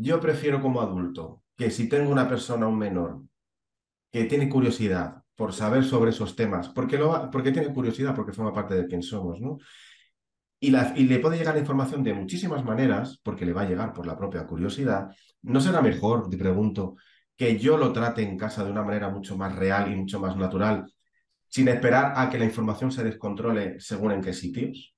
yo prefiero como adulto que si tengo una persona, un menor, que tiene curiosidad por saber sobre esos temas, porque, lo, porque tiene curiosidad, porque forma parte de quién somos, ¿no? Y, y, le puede llegar la información de muchísimas maneras, porque le va a llegar por la propia curiosidad, ¿no será mejor, te pregunto, que yo lo trate en casa de una manera mucho más real y mucho más natural, sin esperar a que la información se descontrole según en qué sitios?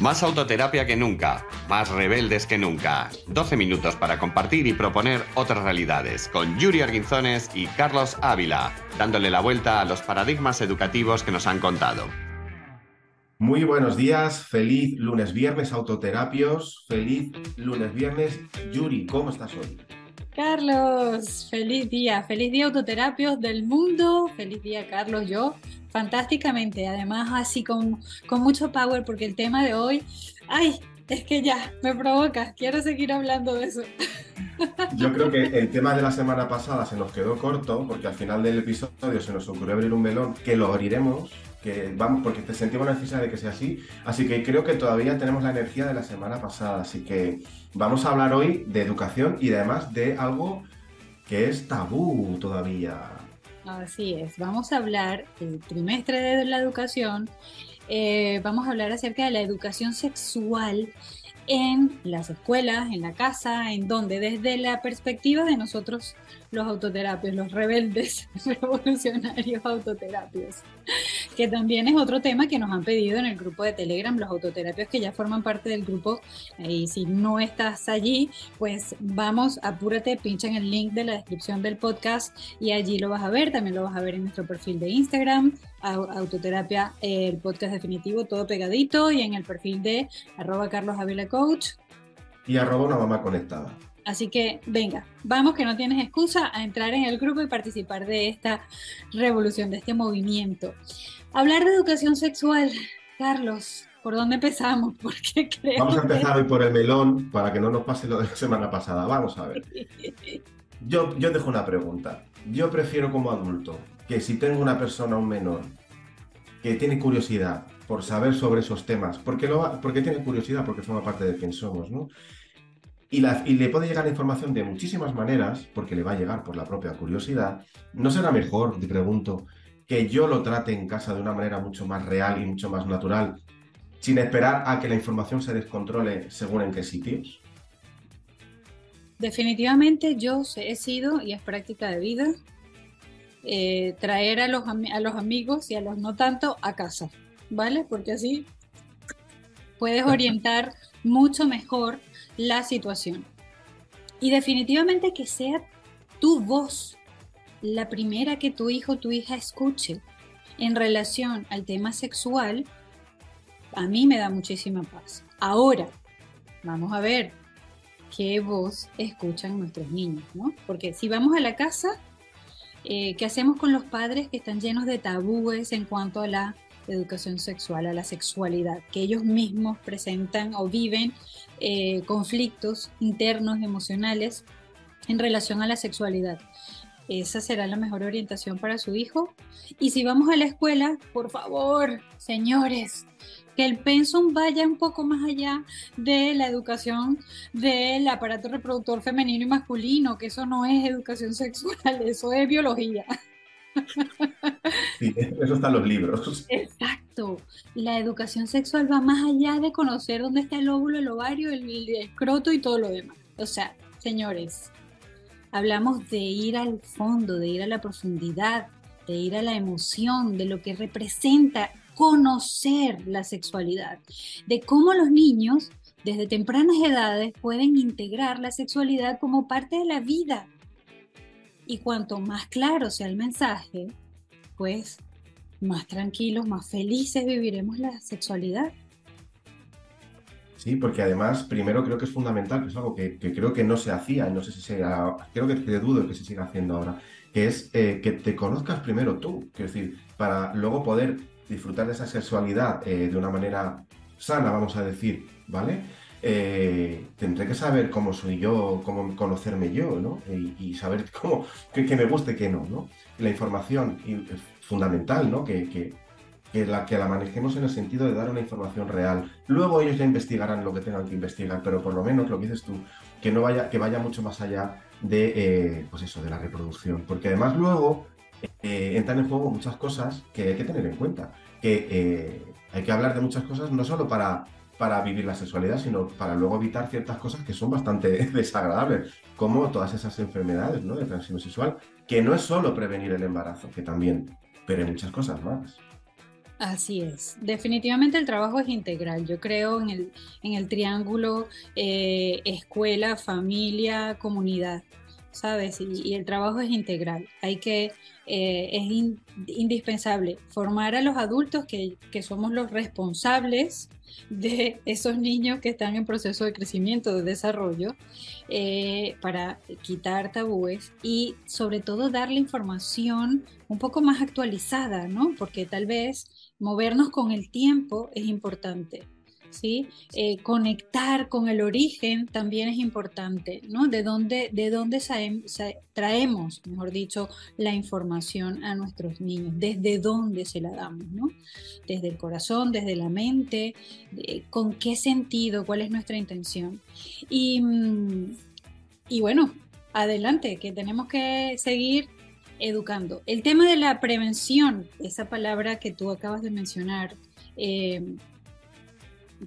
Más autoterapia que nunca, más rebeldes que nunca. 12 minutos para compartir y proponer otras realidades con Yuri Arguinzones y Carlos Ávila, dándole la vuelta a los paradigmas educativos que nos han contado. Muy buenos días, feliz lunes viernes autoterapios, feliz lunes viernes. Yuri, ¿cómo estás hoy? Carlos, feliz día, feliz día autoterapios del mundo, feliz día Carlos, yo fantásticamente, además así con, con mucho power, porque el tema de hoy, ay, es que ya, me provoca, quiero seguir hablando de eso. Yo creo que el tema de la semana pasada se nos quedó corto, porque al final del episodio se nos ocurrió abrir un melón, que lo abriremos, que vamos, porque te sentimos la necesidad de que sea así, así que creo que todavía tenemos la energía de la semana pasada, así que vamos a hablar hoy de educación y además de algo que es tabú todavía. Así es, vamos a hablar el trimestre de la educación, eh, vamos a hablar acerca de la educación sexual en las escuelas, en la casa, en donde, desde la perspectiva de nosotros los autoterapios, los rebeldes revolucionarios autoterapios, que también es otro tema que nos han pedido en el grupo de Telegram, los autoterapios que ya forman parte del grupo, y si no estás allí, pues vamos, apúrate, pincha en el link de la descripción del podcast y allí lo vas a ver, también lo vas a ver en nuestro perfil de Instagram, autoterapia, el podcast definitivo, todo pegadito, y en el perfil de arroba Carlos Coach. Y arroba una mamá conectada. Así que venga, vamos que no tienes excusa a entrar en el grupo y participar de esta revolución, de este movimiento. Hablar de educación sexual, Carlos, ¿por dónde empezamos? Porque creo Vamos a empezar hoy por el melón para que no nos pase lo de la semana pasada. Vamos a ver. Yo, yo dejo una pregunta. Yo prefiero como adulto que si tengo una persona, un menor, que tiene curiosidad por saber sobre esos temas, porque, lo, porque tiene curiosidad, porque forma parte de quién somos, ¿no? Y, le puede llegar la información de muchísimas maneras, porque le va a llegar por la propia curiosidad. ¿No será mejor, te pregunto, que yo lo trate en casa de una manera mucho más real y mucho más natural, sin esperar a que la información se descontrole según en qué sitios? Definitivamente yo he sido, y es práctica de vida, eh, traer a los, a los amigos y a los no tanto a casa, ¿vale? Porque así puedes orientar mucho mejor la situación. Y definitivamente que sea tu voz la primera que tu hijo o tu hija escuche en relación al tema sexual, a mí me da muchísima paz. Ahora, vamos a ver qué voz escuchan nuestros niños, ¿no? Porque si vamos a la casa, eh, ¿qué hacemos con los padres que están llenos de tabúes en cuanto a la educación sexual, a la sexualidad, que ellos mismos presentan o viven eh, conflictos internos emocionales en relación a la sexualidad. Esa será la mejor orientación para su hijo. Y si vamos a la escuela, por favor, señores, que el pensum vaya un poco más allá de la educación del aparato reproductor femenino y masculino, que eso no es educación sexual, eso es biología. Sí, eso está en los libros. Exacto. La educación sexual va más allá de conocer dónde está el óvulo, el ovario, el, escroto y todo lo demás. O sea, señores, hablamos de ir al fondo, de ir a la profundidad, de ir a la emoción, de lo que representa conocer la sexualidad, de cómo los niños desde tempranas edades pueden integrar la sexualidad como parte de la vida y cuanto más claro sea el mensaje, pues más tranquilos, más felices viviremos la sexualidad. Sí, porque además, primero creo que es fundamental, que es algo que, creo que no se hacía, no sé si se creo que, te dudo que se siga haciendo ahora, que es eh, que te conozcas primero tú, es decir, para luego poder disfrutar de esa sexualidad eh, de una manera sana, vamos a decir, ¿vale? Eh, tendré que saber cómo soy yo, cómo conocerme yo, ¿no? Y, saber cómo, qué, me gusta y qué no, ¿no? La información es fundamental, ¿no? Que, que la, que la manejemos en el sentido de dar una información real. Luego ellos ya investigarán lo que tengan que investigar, pero por lo menos lo que dices tú, que no vaya, que vaya mucho más allá de, eh, pues eso, de la reproducción. Porque además luego eh, entran en juego muchas cosas que hay que tener en cuenta. Que eh, hay que hablar de muchas cosas no solo para, para vivir la sexualidad, sino para luego evitar ciertas cosas que son bastante desagradables, como todas esas enfermedades ¿no? de transmisión sexual, que no es solo prevenir el embarazo, que también, pero hay muchas cosas más. Así es, definitivamente el trabajo es integral. Yo creo en el, en el triángulo eh, escuela, familia, comunidad, ¿sabes? Y, el trabajo es integral. Hay que, eh, es indispensable formar a los adultos que, que somos los responsables de esos niños que están en proceso de crecimiento, de desarrollo, eh, para quitar tabúes y sobre todo darle información un poco más actualizada, ¿no? Porque tal vez movernos con el tiempo es importante. ¿Sí? Eh, conectar con el origen también es importante, ¿no? De dónde, de dónde traemos, mejor dicho, la información a nuestros niños, desde dónde se la damos, ¿no? Desde el corazón, desde la mente, con qué sentido, cuál es nuestra intención. Y, mm, y bueno, adelante, que tenemos que seguir educando. El tema de la prevención, esa palabra que tú acabas de mencionar, eh,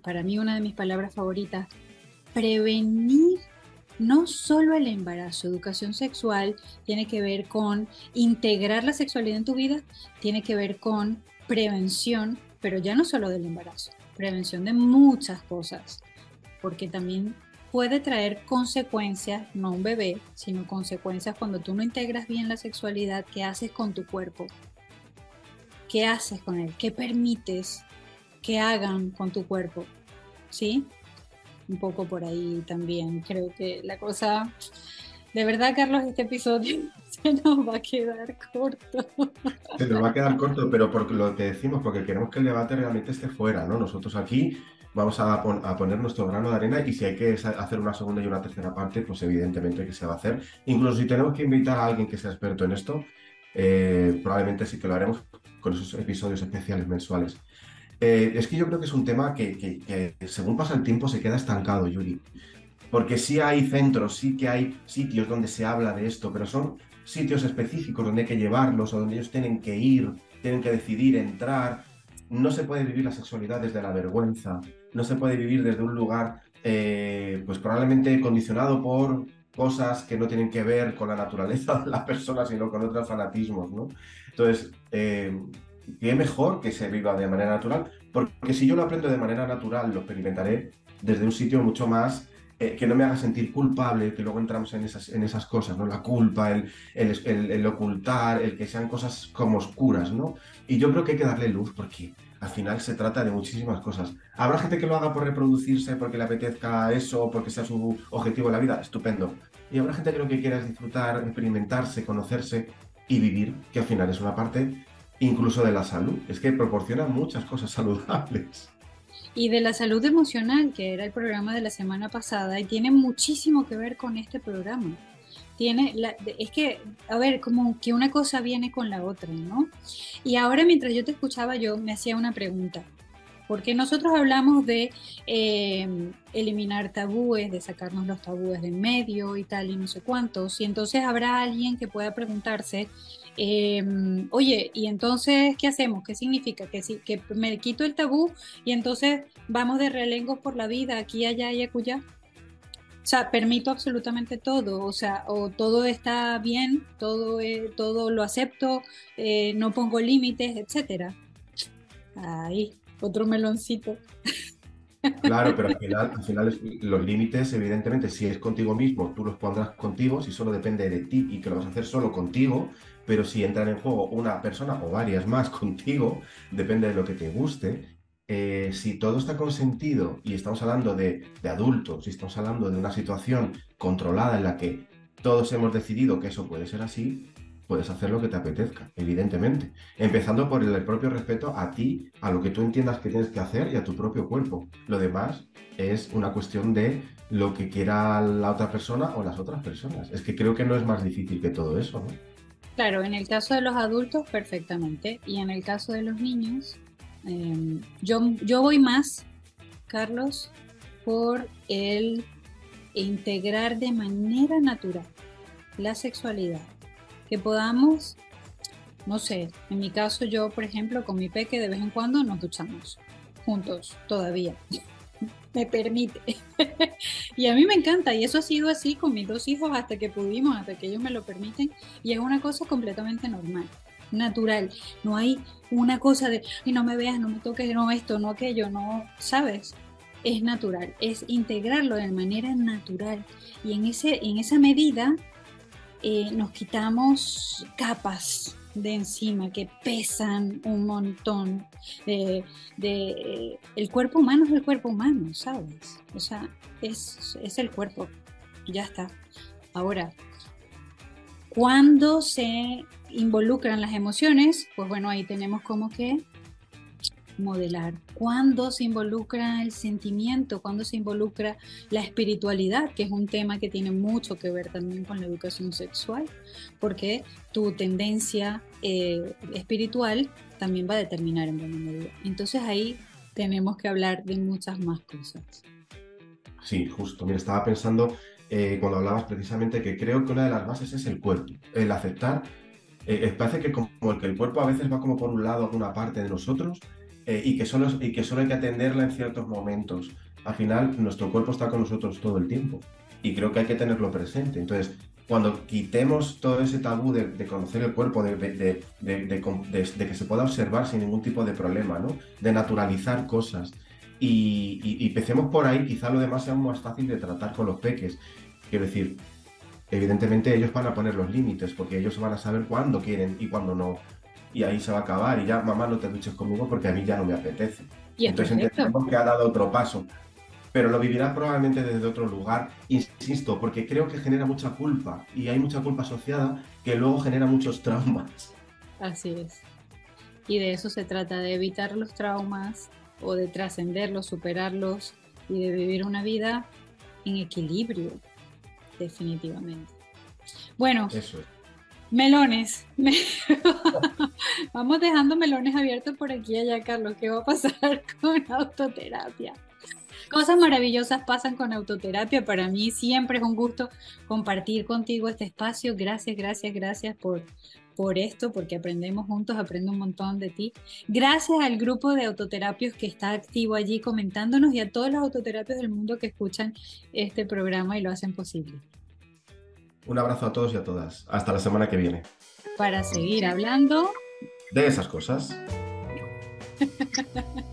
para mí una de mis palabras favoritas, prevenir no solo el embarazo, educación sexual tiene que ver con integrar la sexualidad en tu vida, tiene que ver con prevención, pero ya no solo del embarazo, prevención de muchas cosas, porque también puede traer consecuencias, no un bebé, sino consecuencias cuando tú no integras bien la sexualidad, ¿qué haces con tu cuerpo? ¿Qué haces con él? ¿Qué permites? Que hagan con tu cuerpo, ¿sí? Un poco por ahí también. Creo que la cosa, de verdad, Carlos, este episodio se nos va a quedar corto. Se nos va a quedar corto, pero porque lo que decimos, porque queremos que el debate realmente esté fuera, ¿no? Nosotros aquí vamos a, poner nuestro grano de arena y si hay que hacer una segunda y una tercera parte, pues evidentemente que se va a hacer. Incluso si tenemos que invitar a alguien que sea experto en esto, eh, probablemente sí que lo haremos con esos episodios especiales mensuales. Eh, es que yo creo que es un tema que, según pasa el tiempo se queda estancado, Yuri. Porque sí hay centros, sí que hay sitios donde se habla de esto, pero son sitios específicos donde hay que llevarlos o donde ellos tienen que ir, tienen que decidir entrar. No se puede vivir la sexualidad desde la vergüenza, no se puede vivir desde un lugar, eh, pues probablemente condicionado por cosas que no tienen que ver con la naturaleza de la persona, sino con otros fanatismos, ¿no? Entonces, eh, qué mejor que se viva de manera natural, porque si yo lo aprendo de manera natural, lo experimentaré desde un sitio mucho más eh, que no me haga sentir culpable, que luego entramos en esas, en esas cosas, ¿no? La culpa, el, el, ocultar, el que sean cosas como oscuras, ¿no? Y yo creo que hay que darle luz porque al final se trata de muchísimas cosas. Habrá gente que lo haga por reproducirse, porque le apetezca eso, porque sea su objetivo en la vida, estupendo. Y habrá gente que lo que quiera es disfrutar, experimentarse, conocerse y vivir, que al final es una parte incluso de la salud. Es que proporciona muchas cosas saludables. Y de la salud emocional, que era el programa de la semana pasada, y tiene muchísimo que ver con este programa. Tiene la, es que, a ver, como que una cosa viene con la otra, ¿no? Y ahora mientras yo te escuchaba, yo me hacía una pregunta. Porque nosotros hablamos de eh, eliminar tabúes, de sacarnos los tabúes de en medio y tal, y no sé cuántos. Y entonces habrá alguien que pueda preguntarse, Em, oye, ¿y entonces qué hacemos? ¿Qué significa? Que, si, que me quito el tabú y entonces vamos de relengos por la vida, aquí, allá y acullá. O sea, permito absolutamente todo, o sea, o todo está bien, todo, todo lo acepto, eh, no pongo límites, etcétera. Ahí, otro meloncito. Claro, pero al final, al final los límites, evidentemente, si es contigo mismo, tú los pondrás contigo, si solo depende de ti y que lo vas a hacer solo contigo, pero si entran en juego una persona o varias más contigo, depende de lo que te guste, eh, si todo está consentido y estamos hablando de, de adultos, si estamos hablando de una situación controlada en la que todos hemos decidido que eso puede ser así, puedes hacer lo que te apetezca, evidentemente. Empezando por el propio respeto a ti, a lo que tú entiendas que tienes que hacer y a tu propio cuerpo. Lo demás es una cuestión de lo que quiera la otra persona o las otras personas. Es que creo que no es más difícil que todo eso, ¿no? Claro, en el caso de los adultos, perfectamente. Y en el caso de los niños, em, yo, yo voy más, Carlos, por el integrar de manera natural la sexualidad. Que podamos, no sé, en mi caso yo, por ejemplo, con mi peque de vez en cuando nos duchamos juntos todavía. me permite. y a mí me encanta, y eso ha sido así con mis dos hijos hasta que pudimos, hasta que ellos me lo permiten, y es una cosa completamente normal, natural. No hay una cosa de, y no me veas, no me toques, no esto, no aquello, no, ¿sabes? Es natural, es integrarlo de manera natural. Y en, ese, en esa medida eh, nos quitamos capas de encima que pesan un montón. De, el cuerpo humano es el cuerpo humano, ¿sabes? O sea, es, es el cuerpo, ya está. Ahora, cuando se involucran las emociones, pues bueno, ahí tenemos como que modelar, cuando se involucra el sentimiento, cuando se involucra la espiritualidad, que es un tema que tiene mucho que ver también con la educación sexual, porque tu tendencia eh, espiritual también va a determinar en buena medida. Entonces ahí tenemos que hablar de muchas más cosas. Sí, justo. Mira, estaba pensando eh, cuando hablabas precisamente que creo que una de las bases es el cuerpo, el aceptar. Eh, parece que como que el cuerpo a veces va como por un lado, alguna parte de nosotros, eh, y, que solo, y que solo hay que atenderla en ciertos momentos. Al final, nuestro cuerpo está con nosotros todo el tiempo y creo que hay que tenerlo presente. Entonces, cuando quitemos todo ese tabú de, conocer el cuerpo, de, de, que se pueda observar sin ningún tipo de problema, ¿no? de naturalizar cosas, y, y, empecemos por ahí, quizá lo demás sea más fácil de tratar con los peques. Quiero decir, evidentemente ellos van a poner los límites, porque ellos van a saber cuándo quieren y cuándo no y ahí se va a acabar y ya, mamá, no te duches conmigo porque a mí ya no me apetece. Y Entonces entendemos que ha dado otro paso, pero lo vivirá probablemente desde otro lugar, insisto, porque creo que genera mucha culpa y hay mucha culpa asociada que luego genera muchos traumas. Así es. Y de eso se trata, de evitar los traumas o de trascenderlos, superarlos y de vivir una vida en equilibrio, definitivamente. Bueno, eso es. Melones. Vamos dejando melones abiertos por aquí allá, Carlos. ¿Qué va a pasar con autoterapia? Cosas maravillosas pasan con autoterapia. Para mí siempre es un gusto compartir contigo este espacio. Gracias, gracias, gracias por, por esto, porque aprendemos juntos, aprendo un montón de ti. Gracias al grupo de autoterapios que está activo allí comentándonos y a todos los autoterapios del mundo que escuchan este programa y lo hacen posible. Un abrazo a todos y a todas. Hasta la semana que viene. Para seguir hablando de esas cosas.